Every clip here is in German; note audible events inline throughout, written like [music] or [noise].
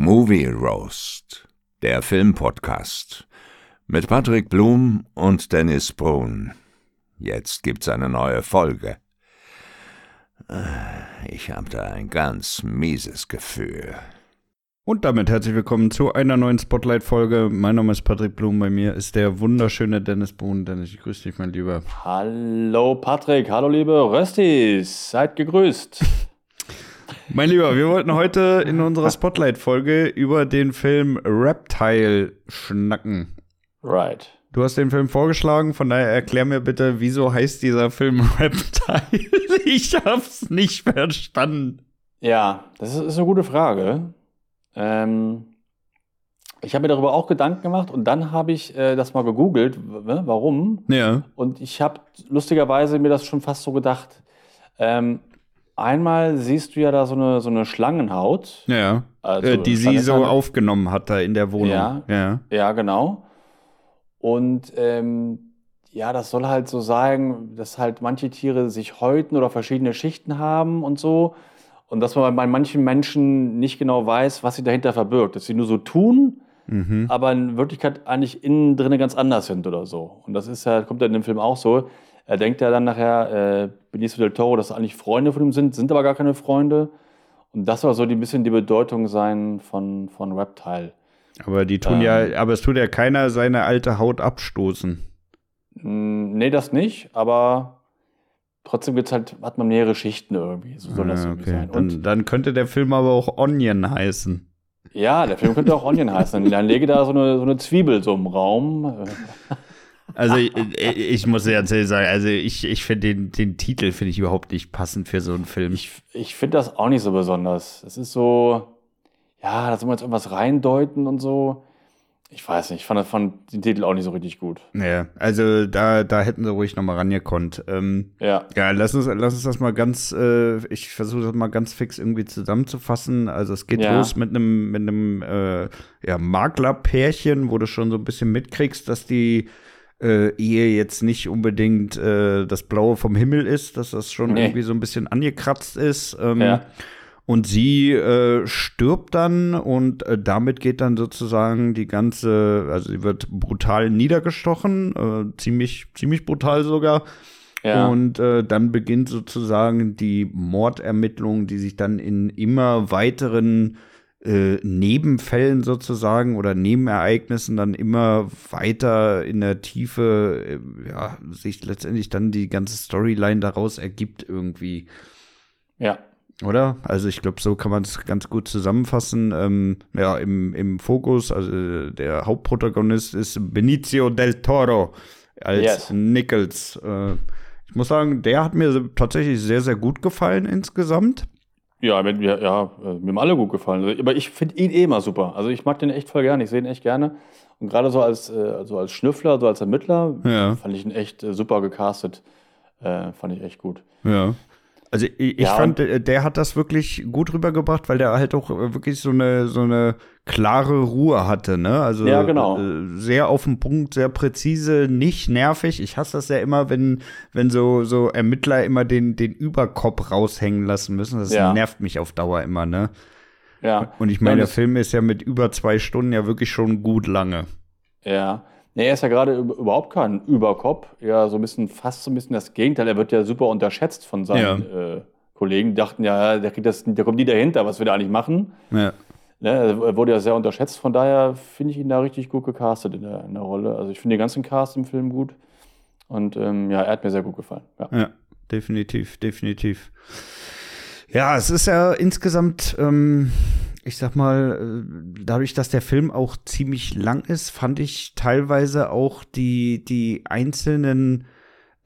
Movie Roast, der Filmpodcast mit Patrick Blum und Dennis Brun. Jetzt gibt's eine neue Folge. Ich habe da ein ganz mieses Gefühl. Und damit herzlich willkommen zu einer neuen Spotlight-Folge. Mein Name ist Patrick Blum, bei mir ist der wunderschöne Dennis Brun. Dennis, ich grüße dich, mein Lieber. Hallo Patrick, hallo liebe Röstis, seid gegrüßt. [laughs] Mein Lieber, wir wollten heute in unserer Spotlight-Folge über den Film Reptile schnacken. Right. Du hast den Film vorgeschlagen, von daher erklär mir bitte, wieso heißt dieser Film [laughs] Reptile? Ich hab's nicht verstanden. Ja, das ist, eine gute Frage. Ähm, ich habe mir darüber auch Gedanken gemacht und dann habe ich äh, das mal gegoogelt, warum. Ja. Und ich habe lustigerweise mir das schon fast so gedacht. Ähm, einmal siehst du ja da so eine, so eine Schlangenhaut. Ja. Also äh, die sie so aufgenommen hat da in der Wohnung. Ja. Ja. Ja, genau. Und ähm, ja, das soll halt so sagen, dass halt manche Tiere sich häuten oder verschiedene Schichten haben und so. Und dass man bei manchen Menschen nicht genau weiß, was sie dahinter verbirgt. Dass sie nur so tun, Mhm. aber in Wirklichkeit eigentlich innen drin ganz anders sind oder so. Und das ist ja, kommt ja in dem Film auch so. Er denkt ja dann nachher, äh, Benicio del Toro, dass eigentlich Freunde von ihm sind, sind aber gar keine Freunde. Und das soll so ein bisschen die Bedeutung sein von, von Reptile. Aber die tun Ähm. ja, aber es tut ja keiner seine alte Haut abstoßen. Mm, Nee, das nicht, aber trotzdem gibt's halt, hat man mehrere Schichten irgendwie. So soll das Ah, irgendwie okay. sein. Dann, Und dann könnte der Film aber auch Onion heißen. ja, der Film könnte auch Onion heißen. Dann, dann lege da so eine, so eine Zwiebel so im Raum. [laughs] Äh, Also ich, ich muss ganz ehrlich sagen, also ich, ich finde den, den Titel finde ich überhaupt nicht passend für so einen Film. Ich, ich finde das auch nicht so besonders. Es ist so, ja, da soll man jetzt irgendwas reindeuten und so. Ich weiß nicht, ich fand, fand den Titel auch nicht so richtig gut. ja, also da, da hätten sie ruhig noch mal rangekonnt. Ähm, Ja, ja, lass uns, lass uns das mal ganz, äh, ich versuche das mal ganz fix irgendwie zusammenzufassen. Also es geht Ja. los mit einem mit einem äh, ja, Maklerpärchen, wo du schon so ein bisschen mitkriegst, dass die äh, Ehe jetzt nicht unbedingt äh, das Blaue vom Himmel ist, dass das schon Nee. irgendwie so ein bisschen angekratzt ist. Ähm, Ja. Und sie äh, stirbt dann und äh, damit geht dann sozusagen die ganze, also sie wird brutal niedergestochen, äh, ziemlich, ziemlich brutal sogar. ja. Und äh, dann beginnt sozusagen die Mordermittlung, die sich dann in immer weiteren äh, Nebenfällen sozusagen oder Nebenereignissen dann immer weiter in der Tiefe, äh, ja, sich letztendlich dann die ganze Storyline daraus ergibt irgendwie. ja. Oder? Also ich glaube, so kann man es ganz gut zusammenfassen. Ähm, ja, im, im Fokus, also der Hauptprotagonist ist Benicio del Toro als Yes. Nichols. Äh, ich muss sagen, der hat mir tatsächlich sehr, sehr gut gefallen insgesamt. Ja, mir, ja, ja, äh, mir haben alle gut gefallen. Aber ich finde ihn eh immer super. Also ich mag den echt voll gerne. Ich sehe ihn echt gerne. Und gerade so als, äh, so als Schnüffler, so als Ermittler, Ja. fand ich ihn echt äh, super gecastet. Äh, fand ich echt gut. Ja. Also ich, Ja, fand, äh, der hat das wirklich gut rübergebracht, weil der halt auch äh, wirklich so eine so eine klare Ruhe hatte, ne? Also Ja, genau. äh, sehr auf den Punkt, sehr präzise, nicht nervig. Ich hasse das ja immer, wenn wenn so so Ermittler immer den den Überkopf raushängen lassen müssen. Das Ja. nervt mich auf Dauer immer, ne? Ja. Und ich meine, der Film ist ja mit über zwei Stunden ja wirklich schon gut lange. Ja. Nee, er ist ja gerade üb- überhaupt kein Überkopf. Ja, so ein bisschen, fast so ein bisschen das Gegenteil. Er wird ja super unterschätzt von seinen äh, Kollegen. Die dachten ja, der, kriegt das, der kommt nie dahinter, was wir da eigentlich machen. Ja. Ne, er wurde ja sehr unterschätzt. Von daher finde ich ihn da richtig gut gecastet in der, in der Rolle. Also ich finde den ganzen Cast im Film gut. Und ähm, ja, er hat mir sehr gut gefallen. Ja. Ja, definitiv, definitiv. Ja, es ist ja insgesamt, ähm, ich sag mal, äh, dadurch, dass der Film auch ziemlich lang ist, fand ich teilweise auch die, die einzelnen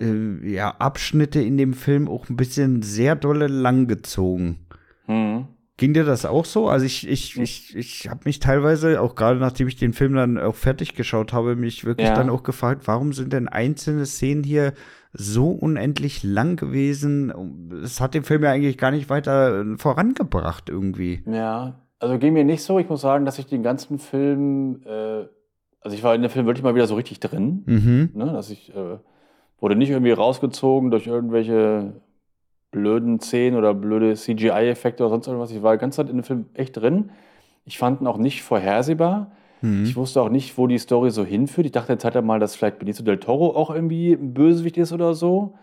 äh, ja, Abschnitte in dem Film auch ein bisschen sehr dolle langgezogen. Mhm. Ging dir das auch so? Also ich, ich, ich, ich habe mich teilweise, auch gerade nachdem ich den Film dann auch fertig geschaut habe, mich wirklich Ja. dann auch gefragt, warum sind denn einzelne Szenen hier so unendlich lang gewesen? Es hat den Film ja eigentlich gar nicht weiter äh, vorangebracht irgendwie. Ja, also ging mir nicht so. Ich muss sagen, dass ich den ganzen Film, äh, also ich war in dem Film wirklich mal wieder so richtig drin. Mhm. Ne? Dass ich äh, wurde nicht irgendwie rausgezogen durch irgendwelche blöden Szenen oder blöde CGI-Effekte oder sonst irgendwas. Ich war die ganze Zeit in dem Film echt drin. Ich fand ihn auch nicht vorhersehbar. Mhm. Ich wusste auch nicht, wo die Story so hinführt. Ich dachte jetzt halt mal, dass vielleicht Benicio del Toro auch irgendwie ein Bösewicht ist oder so.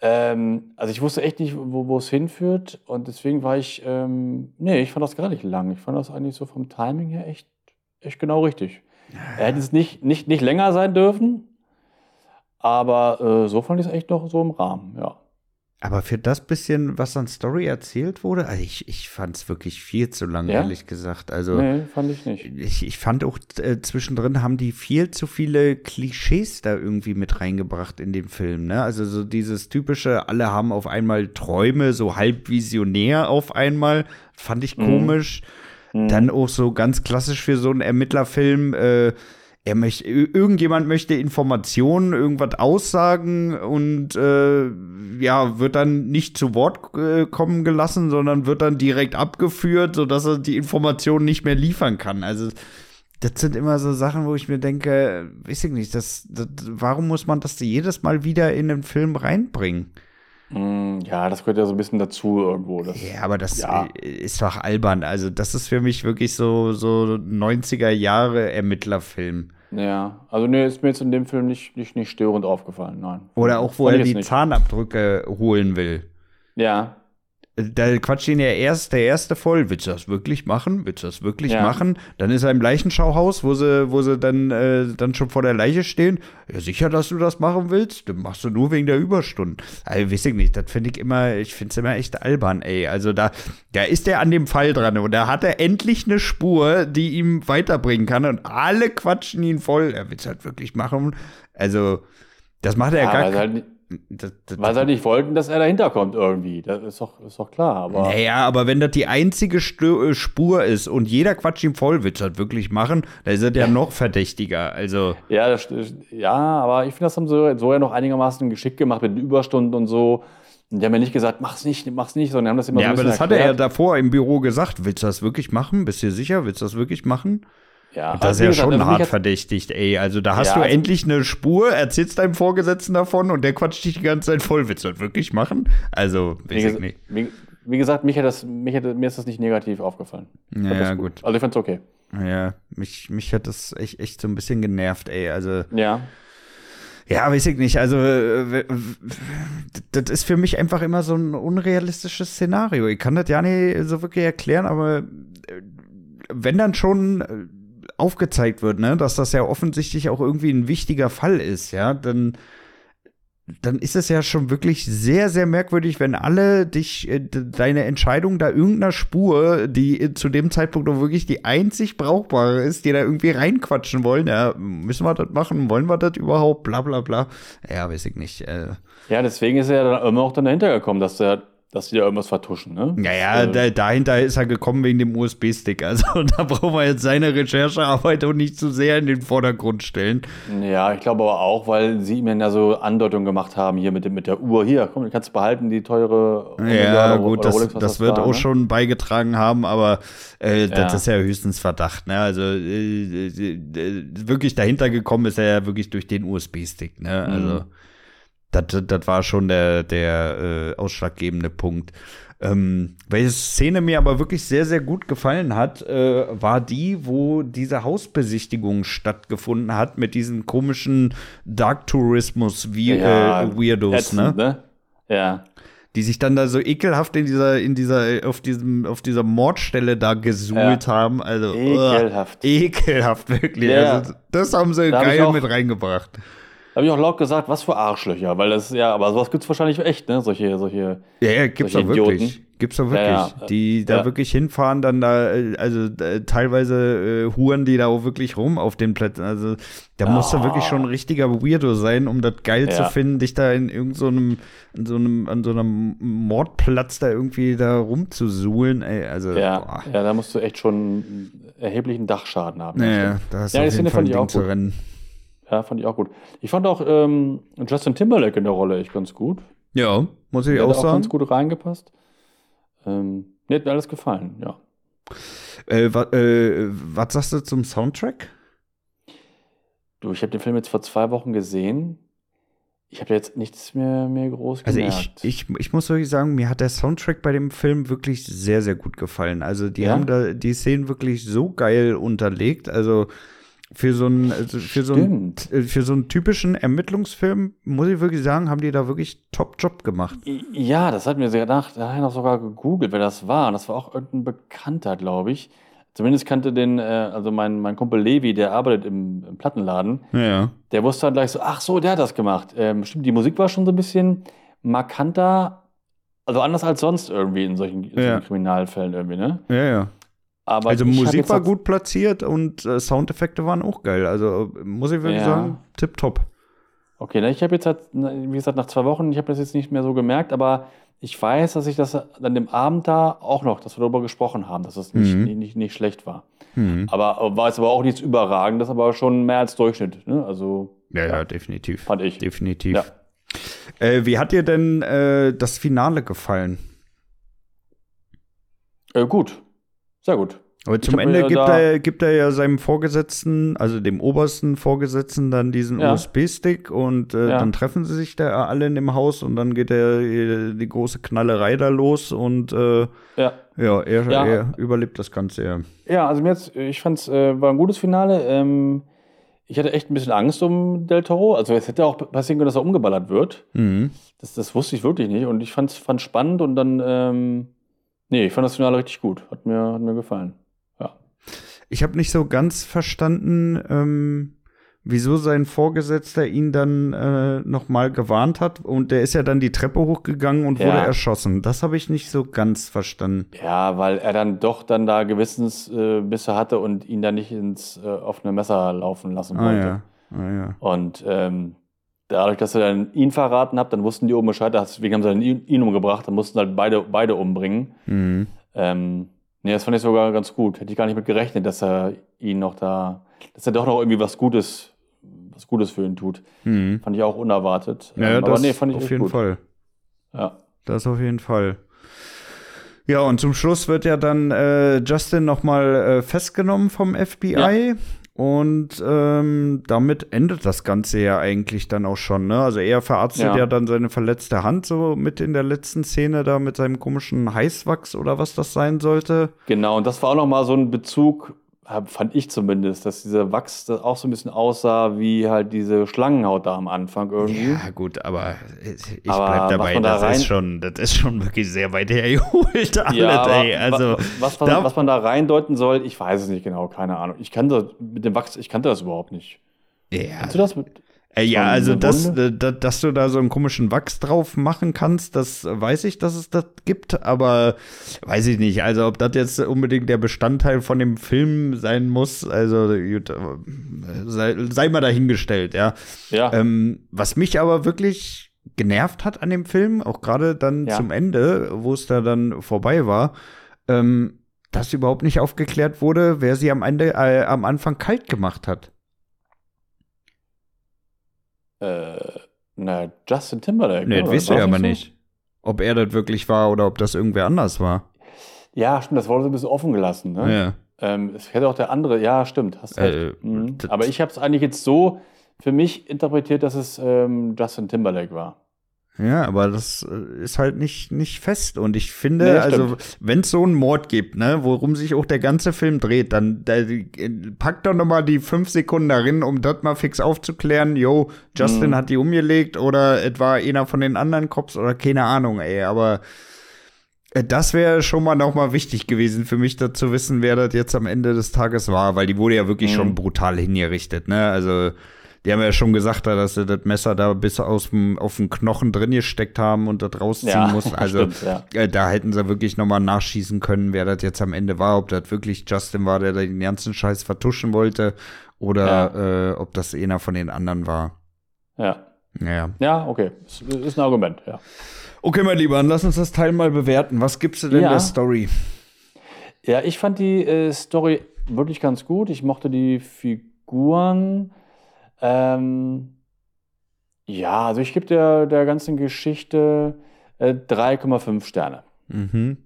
Ähm, also ich wusste echt nicht, wo, es hinführt. Und deswegen war ich, ähm, nee, ich fand das gar nicht lang. Ich fand das eigentlich so vom Timing her echt, echt genau richtig. Er hätte es nicht, nicht, nicht länger sein dürfen. Aber äh, so fand ich es echt noch so im Rahmen, ja. Aber für das bisschen, was an Story erzählt wurde, also ich, ich fand es wirklich viel zu lang, Ja? ehrlich gesagt. Also Nee, fand ich nicht. ich, ich fand auch äh, zwischendrin haben die viel zu viele Klischees da irgendwie mit reingebracht in den Film. Ne? Also so dieses typische, alle haben auf einmal Träume, so halb visionär auf einmal, fand ich Mhm. komisch. Mhm. Dann auch so ganz klassisch für so einen Ermittlerfilm, äh, er möchte, irgendjemand möchte Informationen, irgendwas aussagen und äh, ja, wird dann nicht zu Wort äh, kommen gelassen, sondern wird dann direkt abgeführt, sodass er die Informationen nicht mehr liefern kann. Also das sind immer so Sachen, wo ich mir denke, weiß ich nicht, das, das, warum muss man das jedes Mal wieder in den Film reinbringen? Mm, Ja, das gehört ja so ein bisschen dazu irgendwo. Das, Ja, aber das Ja. äh, ist doch albern. Also, das ist für mich wirklich so, so 90er Jahre Ermittlerfilm. Ja, also nee, ist mir jetzt in dem Film nicht, nicht, nicht störend aufgefallen, nein. Oder auch, wo Fand er die. Zahnabdrücke holen will. Ja, Da quatscht ihn ja erst der erste voll. Willst du das wirklich machen? Willst du das wirklich Ja. machen? Dann ist er im Leichenschauhaus, wo sie, wo sie dann, äh, dann schon vor der Leiche stehen. Ja, sicher, dass du das machen willst? Das machst du nur wegen der Überstunden. Also, weiß ich nicht, das finde ich immer, ich finde es immer echt albern, ey. Also da, da ist er an dem Fall dran und da hat er endlich eine Spur, die ihm weiterbringen kann und alle quatschen ihn voll. Er will es halt wirklich machen. Also, das macht er ja, ja gar halt, nicht- das, das, weil sie halt nicht wollten, dass er dahinter kommt irgendwie. Das ist doch, ist doch klar. Aber Naja, aber wenn das die einzige Stö äh, Spur ist und jeder quatscht ihm voll, willst du das wirklich machen, dann ist er ja noch verdächtiger. Also, ja, das, ja, aber ich finde, das haben sie so ja noch einigermaßen geschickt gemacht mit den Überstunden und so. Und die haben ja nicht gesagt, mach's nicht, mach's nicht, sondern haben das immer ja, so ein aber das hat er ja erklärt. davor im Büro gesagt. Willst du das wirklich machen? Bist du dir sicher? Willst du das wirklich machen? Ja, Das ist also ja gesagt, schon also hart verdächtigt, ey. Also da hast Ja, du also- endlich eine Spur, erzählst deinem Vorgesetzten davon und der quatscht dich die ganze Zeit voll. Willst du das wirklich machen? Also, Wie, weiß ich ges- nicht. wie, wie gesagt, mich hat das, mich hat, mir ist das nicht negativ aufgefallen. Ja, das gut. Also ich fand's okay. Ja, mich, mich hat das echt, echt so ein bisschen genervt, ey. Also, Ja. Ja, weiß ich nicht. Also, das ist für mich einfach immer so ein unrealistisches Szenario. Ich kann das ja nicht so wirklich erklären, aber äh, wenn dann schon äh, aufgezeigt wird, ne, dass das ja offensichtlich auch irgendwie ein wichtiger Fall ist, ja, dann dann ist es ja schon wirklich sehr, sehr merkwürdig, wenn alle dich, äh, de- deine Entscheidung da irgendeiner Spur, die äh, zu dem Zeitpunkt auch wirklich die einzig brauchbare ist, die da irgendwie reinquatschen wollen. Ja, müssen wir das machen? Wollen wir das überhaupt? Bla, bla, bla. Ja, weiß ich nicht. Äh, Ja, deswegen ist er dann immer auch dann dahinter gekommen, dass, der, dass die da irgendwas vertuschen, ne? naja, Äh, da, dahinter ist er gekommen wegen dem USB-Stick. Also [laughs] da brauchen wir jetzt seine Recherchearbeit auch nicht zu sehr in den Vordergrund stellen. Ja, ich glaube aber auch, weil sie ihm ja so Andeutungen gemacht haben, hier mit, dem, mit der Uhr. Hier, komm, du kannst behalten, die teure Ja, oder- gut, oder das, Rolex, was das wird war, auch ne? schon beigetragen haben, aber äh, das Ja. ist ja höchstens Verdacht. Ne? Also äh, äh, äh, wirklich dahinter gekommen ist er ja wirklich durch den USB-Stick. Ne? Also Mhm. Das, das- war schon der, der äh, ausschlaggebende Punkt. Ähm, welche Szene mir aber wirklich sehr, sehr gut gefallen hat, äh, war die, wo diese Hausbesichtigung stattgefunden hat mit diesen komischen Dark Tourismus wie Ja, äh, Weirdos, ne? ätzend, ne? Ja. die sich dann da so ekelhaft in dieser, in dieser, auf diesem, auf dieser Mordstelle da gesuhlt haben. Also Ekelhaft. Uh, ekelhaft, wirklich. Ja. Also, das haben sie Da hab geil auch- mit reingebracht. Da habe ich auch laut gesagt, was für Arschlöcher, weil das, ja, aber sowas gibt's wahrscheinlich echt, ne? Solche, solche. Ja, ja, gibt's Solche doch wirklich. Idioten. Gibt's doch wirklich. Ja, ja. Die da Ja. wirklich hinfahren, dann da, äh, also äh, teilweise äh, huren die da auch wirklich rum auf den Plätzen. Also da muss da Ah. wirklich schon ein richtiger Weirdo sein, um das geil zu finden, dich da in irgendeinem, so in so einem, an so einem Mordplatz da irgendwie da rumzusuhlen. Ey, also, Ja, boah. ja, da musst du echt schon erheblichen Dachschaden haben. Naja, da hast du auf jeden Fall ein Ding zu rennen. Ja, fand ich auch gut. Ich fand auch ähm, Justin Timberlake in der Rolle echt ganz gut. Ja, muss ich Der auch hat auch sagen. ganz gut reingepasst. Ähm, mir hat mir alles gefallen, ja. Äh, wa, äh, was sagst du zum Soundtrack? Du, ich habe den Film jetzt vor zwei Wochen gesehen. ich habe jetzt nichts mehr, mehr groß Also gemerkt. ich, ich, ich muss wirklich sagen, mir hat der Soundtrack bei dem Film wirklich sehr, sehr gut gefallen. Also die Ja? haben da die Szenen wirklich so geil unterlegt. Also für so einen, also für so einen, äh, für so einen typischen Ermittlungsfilm, muss ich wirklich sagen, haben die da wirklich Top-Job gemacht. Ja, das hat mir sehr gedacht. Da habe ich noch sogar gegoogelt, wer das war. Und das war auch irgendein Bekannter, glaube ich. Zumindest kannte den, äh, also mein, mein Kumpel Levi, der arbeitet im, im Plattenladen. Ja. Der wusste dann gleich so, ach so, der hat das gemacht. Ähm, stimmt, die Musik war schon so ein bisschen markanter, also anders als sonst irgendwie in solchen, in solchen Ja. Kriminalfällen irgendwie, ne? Ja, ja. Aber Also Musik war gut platziert und äh, Soundeffekte waren auch geil. Also muss ich wirklich Ja. sagen, tipptopp. Okay, na, ich habe jetzt halt, na, wie gesagt, nach zwei Wochen, ich habe das jetzt nicht mehr so gemerkt, aber ich weiß, dass ich das an dem Abend da auch noch, dass wir darüber gesprochen haben, dass es nicht, Mhm. nicht, nicht, nicht schlecht war. Mhm. Aber aber war es aber auch nichts Überragendes, aber schon mehr als Durchschnitt. Ne? Also Ja, ja, definitiv. fand ich. Definitiv. Ja. Äh, wie hat dir denn äh, das Finale gefallen? Äh, gut, sehr gut. Aber zum Ende gibt da- er, gibt er ja seinem Vorgesetzten, also dem obersten Vorgesetzten, dann diesen Ja. USB-Stick und äh, Ja. dann treffen sie sich da alle in dem Haus und dann geht er äh, die große Knallerei da los und äh, Ja. ja, er, Ja. er überlebt das Ganze ja. Ja, also mir jetzt, ich fand es äh, war ein gutes Finale. Ähm, ich hatte echt ein bisschen Angst um Del Toro. Also es hätte auch passieren können, dass er umgeballert wird. Mhm. Das, das wusste ich wirklich nicht. Und ich fand es spannend und dann, ähm, nee, ich fand das Finale richtig gut. Hat mir, hat mir gefallen. Ja. Ich habe nicht so ganz verstanden, ähm, wieso sein Vorgesetzter ihn dann äh, noch mal gewarnt hat und der ist ja dann die Treppe hochgegangen und Ja. wurde erschossen. Das habe ich nicht so ganz verstanden. Ja, weil er dann doch dann da Gewissensbisse hatte und ihn dann nicht ins äh, offene Messer laufen lassen Ah wollte. ja, ah ja. Und ähm, dadurch, dass er dann ihn verraten hat, dann wussten die oben Bescheid, deswegen haben sie dann ihn, ihn umgebracht, dann mussten halt beide, beide umbringen. Mhm. Ähm, nee, das fand ich sogar ganz gut. Hätte ich gar nicht mit gerechnet, dass er ihn noch da, dass er doch noch irgendwie was Gutes, was Gutes für ihn tut. Mhm. Fand ich auch unerwartet. Ja, Ähm, das aber nee, fand ich auf jeden gut. Fall. Ja. Das auf jeden Fall. Ja, und zum Schluss wird ja dann äh, Justin noch mal äh, festgenommen vom FBI. Und ähm, damit endet das Ganze ja eigentlich dann auch schon. Ne? Also er verarztet ja. Ja. dann seine verletzte Hand so mit in der letzten Szene da mit seinem komischen Heißwachs oder was das sein sollte. Genau, und das war auch nochmal so ein Bezug, fand ich zumindest, dass dieser Wachs das auch so ein bisschen aussah wie halt diese Schlangenhaut da am Anfang irgendwie. Ja, gut, aber ich Aber bleib was dabei, da das rein- ist schon, das ist schon wirklich sehr weit hergeholt alles, Ja, ey. Also, wa- was, man, da- was man da reindeuten soll, ich weiß es nicht genau, keine Ahnung. Ich kannte mit dem Wachs, ich kannte das überhaupt nicht. ja, Kannst du das mit? Äh, ja, also dass, Wunde? äh, da, dass du da so einen komischen Wachs drauf machen kannst, das weiß ich, dass es das gibt, aber weiß ich nicht. Also ob das jetzt unbedingt der Bestandteil von dem Film sein muss, also gut, äh, sei, sei mal dahingestellt, ja. Ja, Ähm, was mich aber wirklich genervt hat an dem Film, auch gerade dann Ja. zum Ende, wo es da dann vorbei war, ähm, dass überhaupt nicht aufgeklärt wurde, wer sie am Ende, äh, am Anfang kalt gemacht hat. Äh, na, Justin Timberlake. Nee, ne? das wisst ihr das aber so? nicht. Ob er das wirklich war oder ob das irgendwer anders war. Ja, stimmt, das wurde so ein bisschen offen gelassen. Ne? Ja. Ähm, es hätte auch der andere, ja, stimmt, hast recht. Äh, mhm. Aber ich habe es eigentlich jetzt so für mich interpretiert, dass es ähm, Justin Timberlake war. Ja, aber das äh, ist halt nicht, nicht fest. Und ich finde, Nee, also, wenn es so einen Mord gibt, ne, worum sich auch der ganze Film dreht, dann da, äh, pack doch noch mal die fünf Sekunden darin, um das mal fix aufzuklären. Yo, Justin Mhm. hat die umgelegt oder etwa einer von den anderen Cops oder keine Ahnung, ey. Aber äh, das wäre schon mal noch mal wichtig gewesen für mich, da zu wissen, wer das jetzt am Ende des Tages war, weil die wurde ja wirklich Mhm. schon brutal hingerichtet, ne? Also die haben ja schon gesagt, dass sie das Messer da bis aus dem, auf den Knochen drin gesteckt haben und das rausziehen Ja, mussten. [laughs] Also stimmt, ja. äh, da hätten sie wirklich noch mal nachschießen können, wer das jetzt am Ende war, ob das wirklich Justin war, der da den ganzen Scheiß vertuschen wollte oder äh, ob das einer von den anderen war. Ja. Naja. Ja, okay. Ist, ist ein Argument, ja. Okay, mein Lieber, dann lass uns das Teil mal bewerten. Was gibst du denn Ja. der Story? Ja, ich fand die äh, Story wirklich ganz gut. Ich mochte die Figuren. Ähm, ja, also ich gebe der, der ganzen Geschichte äh, 3,5 Sterne. Mhm.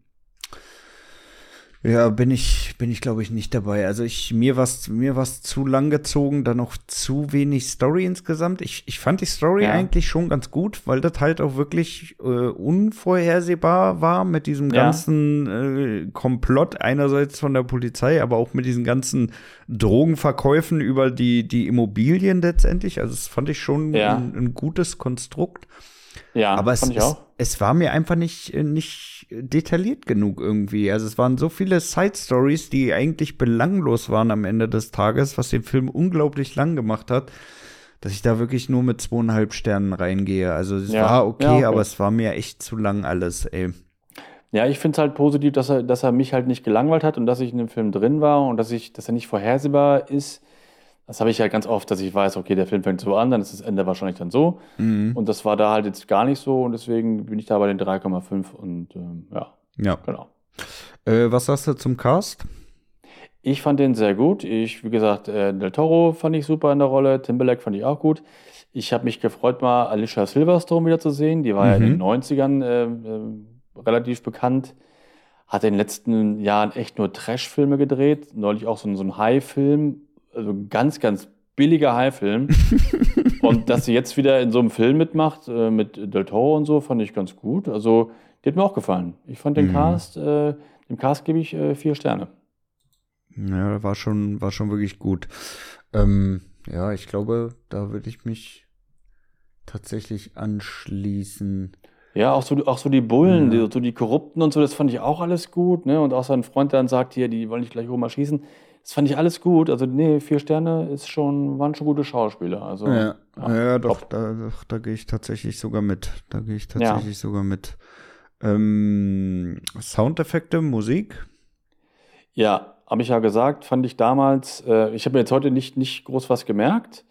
Ja, bin ich, bin ich glaube ich nicht dabei. Also ich, mir war's, mir war's zu lang gezogen, dann noch zu wenig Story insgesamt. Ich, ich fand die Story Ja. eigentlich schon ganz gut, weil das halt auch wirklich äh, unvorhersehbar war mit diesem Ja. ganzen äh, Komplott einerseits von der Polizei, aber auch mit diesen ganzen Drogenverkäufen über die, die Immobilien letztendlich. Also das fand ich schon Ja. ein, ein gutes Konstrukt. Ja, Aber es, es, es war mir einfach nicht, äh, nicht detailliert genug irgendwie. Also es waren so viele Side-Stories, die eigentlich belanglos waren am Ende des Tages, was den Film unglaublich lang gemacht hat, dass ich da wirklich nur mit zweieinhalb Sternen reingehe. Also es Ja. war okay, Ja, okay. aber es war mir echt zu lang alles, ey. Ja, ich finde es halt positiv, dass er, dass er mich halt nicht gelangweilt hat und dass ich in dem Film drin war und dass ich, dass er nicht vorhersehbar ist. Das habe ich ja ganz oft, dass ich weiß, okay, der Film fängt so an, dann ist das Ende wahrscheinlich dann so. Mhm. Und das war da halt jetzt gar nicht so und deswegen bin ich da bei den 3,5 und ähm, ja, Ja. genau. Äh, was sagst du zum Cast? Ich fand den sehr gut. Ich, wie gesagt, äh, Del Toro fand ich super in der Rolle, Timberlake fand ich auch gut. Ich habe mich gefreut, mal Alicia Silverstone wieder zu sehen. Die war ja in Mhm. den 90ern äh, äh, relativ bekannt. Hat in den letzten Jahren echt nur Trash-Filme gedreht. Neulich auch so, so ein High-Film, also ganz, ganz billiger High-Film. [laughs] und dass sie jetzt wieder in so einem Film mitmacht, äh, mit Del Toro und so, fand ich ganz gut. Also, die hat mir auch gefallen. Ich fand den Mhm. Cast, äh, dem Cast gebe ich äh, vier Sterne. Ja, war schon, war schon wirklich gut. Ähm, ja, ich glaube, da würde ich mich tatsächlich anschließen. Ja, auch so, auch so die Bullen, Ja. die, so die Korrupten und so, das fand ich auch alles gut. Ne? Und auch sein Freund dann sagt hier, die wollen dich gleich oben mal schießen. Das fand ich alles gut. Also, nee, vier Sterne ist schon, waren schon gute Schauspieler. Also, Ja, ja, ja, doch, da, doch, da gehe ich tatsächlich sogar mit. Da gehe ich tatsächlich sogar mit. Ähm, Soundeffekte, Musik. Ja, habe ich ja gesagt, fand ich damals, äh, ich habe mir jetzt heute nicht, nicht groß was gemerkt,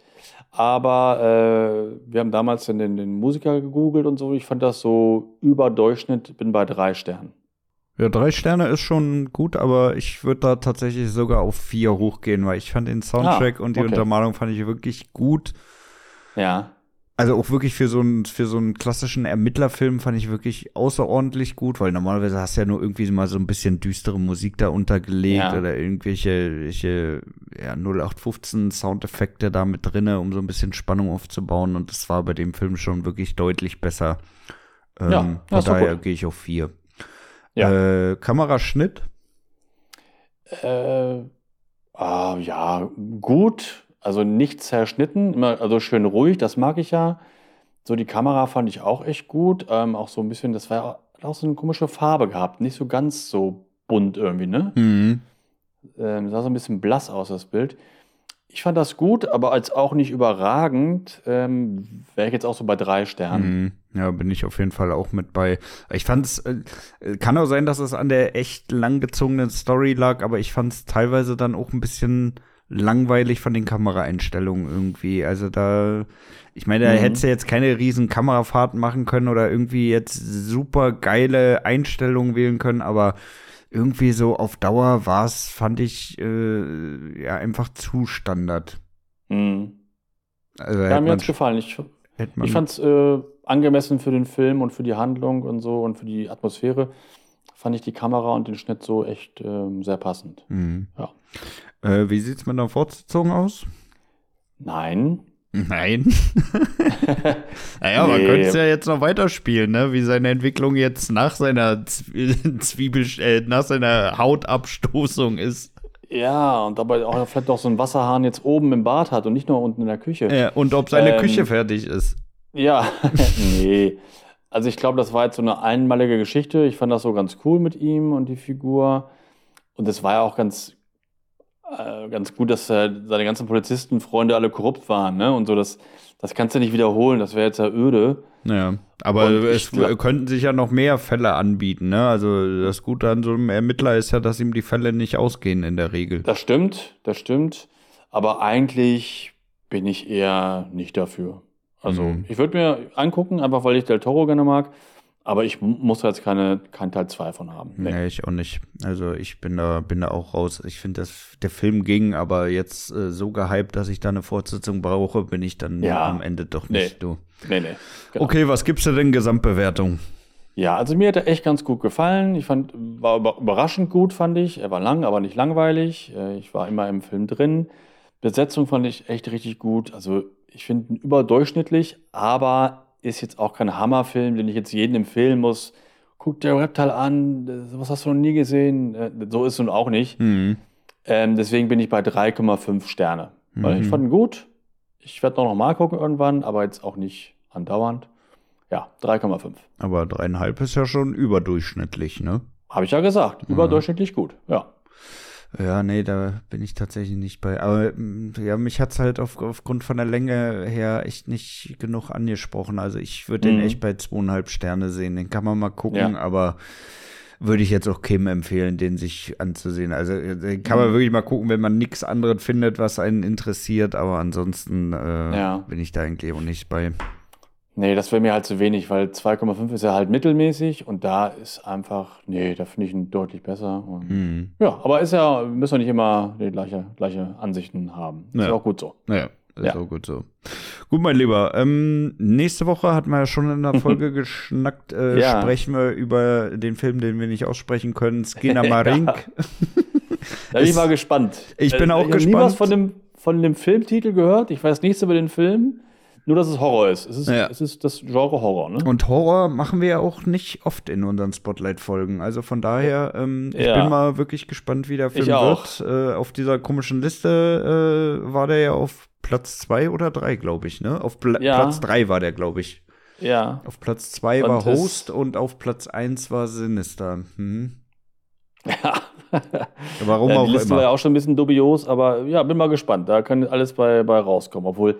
aber äh, wir haben damals den, den, den Musiker gegoogelt und so. Ich fand das so über Durchschnitt, bin bei drei Sternen. Ja, drei Sterne ist schon gut, aber ich würde da tatsächlich sogar auf vier hochgehen, weil ich fand den Soundtrack Ah, und die okay. Untermalung fand ich wirklich gut. Ja, Also auch wirklich für so einen für so einen klassischen Ermittlerfilm fand ich wirklich außerordentlich gut, weil normalerweise hast du ja nur irgendwie mal so ein bisschen düstere Musik da untergelegt Ja. oder irgendwelche, welche ja, 0815 Soundeffekte da mit drinne, um so ein bisschen Spannung aufzubauen und das war bei dem Film schon wirklich deutlich besser. Ähm, Ja, von daher gehe ich auf vier. Ja. Äh, Kameraschnitt. Äh, ah, ja, gut. Also nicht zerschnitten, immer, also schön ruhig, das mag ich ja. So die Kamera fand ich auch echt gut. Ähm, auch so ein bisschen, das war auch so eine komische Farbe gehabt. Nicht so ganz so bunt irgendwie, ne? Mhm. Ähm, sah so ein bisschen blass aus, das Bild. Ich fand das gut, aber als auch nicht überragend, ähm, wäre ich jetzt auch so bei drei Sternen. Mhm. Ja, bin ich auf jeden Fall auch mit bei. Ich fand es, äh, kann auch sein, dass es an der echt langgezogenen Story lag, aber ich fand es teilweise dann auch ein bisschen langweilig von den Kameraeinstellungen irgendwie. Also da, ich meine, da Mhm. hättest du jetzt keine riesen Kamerafahrten machen können oder irgendwie jetzt super geile Einstellungen wählen können, aber irgendwie so auf Dauer war es, fand ich, äh, ja, einfach zu Standard. Mhm. Also Ja, mir man, hat's gefallen. Ich, ich fand es äh, angemessen für den Film und für die Handlung und so und für die Atmosphäre. Fand ich die Kamera und den Schnitt so echt ähm, sehr passend. Mhm. Ja. Äh, wie sieht's mit einer Fortsetzung aus? Nein. Nein. [laughs] naja, man Nee. könnte es ja jetzt noch weiterspielen, ne? Wie seine Entwicklung jetzt nach seiner Zwie- [laughs] Zwiebel, äh, nach seiner Hautabstoßung ist. Ja, und dabei auch vielleicht auch so einen Wasserhahn jetzt oben im Bad hat und nicht nur unten in der Küche. Ja, und ob seine Ähm, Küche fertig ist. Ja, [laughs] nee. Also ich glaube, das war jetzt so eine einmalige Geschichte. Ich fand das so ganz cool mit ihm und die Figur. Und es war ja auch ganz, äh, ganz gut, dass äh, seine ganzen Polizistenfreunde alle korrupt waren. Ne? Und so, das, das kannst du nicht wiederholen. Das wäre jetzt ja öde. Ja, aber Und es glaub- könnten sich ja noch mehr Fälle anbieten, ne? Also das Gute an so einem Ermittler ist ja, dass ihm die Fälle nicht ausgehen in der Regel. Das stimmt, das stimmt. Aber eigentlich bin ich eher nicht dafür. Also Mhm. ich würde mir angucken, einfach weil ich Del Toro gerne mag. Aber ich mu- muss da jetzt keine, keinen Teil 2 von haben. Nee. Nee, ich auch nicht. Also ich bin da, bin da auch raus. Ich finde, dass der Film ging, aber jetzt äh, so gehypt, dass ich da eine Fortsetzung brauche, bin ich dann Ja. am Ende doch Nee. nicht du. Nee, nee. Genau. Okay, was gibst du denn Gesamtbewertung? Ja, also mir hat er echt ganz gut gefallen. Ich fand, war überraschend gut, fand ich. Er war lang, aber nicht langweilig. Äh, ich war immer im Film drin. Besetzung fand ich echt richtig gut. Also ich finde ihn überdurchschnittlich, aber ist jetzt auch kein Hammerfilm, den ich jetzt jedem empfehlen muss. Guck dir Reptile an, was hast du noch nie gesehen? Äh, so ist es nun auch nicht. Mhm. Ähm, deswegen bin ich bei 3,5 Sterne. Weil mhm. ich fand ihn gut. Ich werde noch mal gucken irgendwann, aber jetzt auch nicht andauernd. Ja, 3,5. Aber dreieinhalb ist ja schon überdurchschnittlich, ne? Habe ich ja gesagt. Überdurchschnittlich gut, ja. Ja, nee, da bin ich tatsächlich nicht bei. Aber mm, ja, mich hat's halt auf, aufgrund von der Länge her echt nicht genug angesprochen. Also ich würde mhm. den echt bei zweieinhalb Sterne sehen. Den kann man mal gucken, ja. aber würde ich jetzt auch Kim empfehlen, den sich anzusehen. Also den kann man mhm. wirklich mal gucken, wenn man nichts anderes findet, was einen interessiert. Aber ansonsten äh, ja. bin ich da eigentlich auch nicht bei. Nee, das wäre mir halt zu wenig, weil 2,5 ist ja halt mittelmäßig und da ist einfach, nee, da finde ich ihn deutlich besser. Mhm. Ja, aber ist ja, müssen wir nicht immer die gleiche, gleiche Ansichten haben. Ist ja. auch gut so. Naja. Ist ja. auch gut so. Gut, mein Lieber. Ähm, nächste Woche hatten wir ja schon in der [laughs] Folge geschnackt. Äh, ja. Sprechen wir über den Film, den wir nicht aussprechen können, Skina [laughs] Marink. [laughs] da bin ich mal gespannt. Ich bin äh, auch ich gespannt. Ich habe nie was von dem, von dem Filmtitel gehört. Ich weiß nichts über den Film. Nur, dass es Horror ist. Es ist, ja. es ist das Genre Horror. Ne? Und Horror machen wir ja auch nicht oft in unseren Spotlight-Folgen. Also von daher, ähm, ja. ich bin mal wirklich gespannt, wie der Film wird. Äh, auf dieser komischen Liste äh, war der ja auf Platz zwei oder drei, glaube ich. Ne? Auf Pla ja. Platz drei war der, glaube ich. Ja. Auf Platz zwei war Host und auf Platz eins war Sinister. Hm. [laughs] Ja. Warum ja, die auch Liste immer. war ja auch schon ein bisschen dubios, aber ja, bin mal gespannt. Da kann alles bei, bei rauskommen. Obwohl,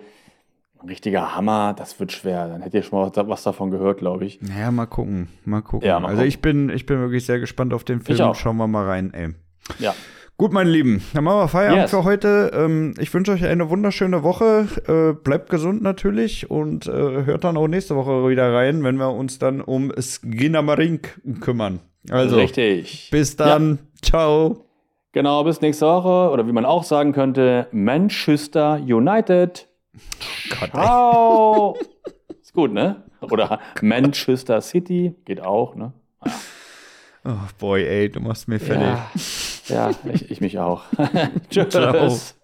ein richtiger Hammer, das wird schwer. Dann hättet ihr schon mal was davon gehört, glaube ich. Naja, mal gucken. Mal gucken. Ja, mal also gucken. ich bin, ich bin wirklich sehr gespannt auf den Film. Schauen wir mal rein, ey. Ja. Gut, meine Lieben, dann machen wir Feierabend yes. für heute. Ähm, ich wünsche euch eine wunderschöne Woche. Äh, bleibt gesund natürlich und äh, hört dann auch nächste Woche wieder rein, wenn wir uns dann um Skinnamarink kümmern. Also, Richtig. bis dann. Ja. Ciao. Genau, bis nächste Woche. Oder wie man auch sagen könnte, Manchester United. Gott, Ciao. [laughs] Ist gut, ne? Oder Manchester City geht auch, ne? Ja. Oh boy, ey, du machst mir fertig. Ja, ja ich, ich mich auch. [laughs] Tschüss.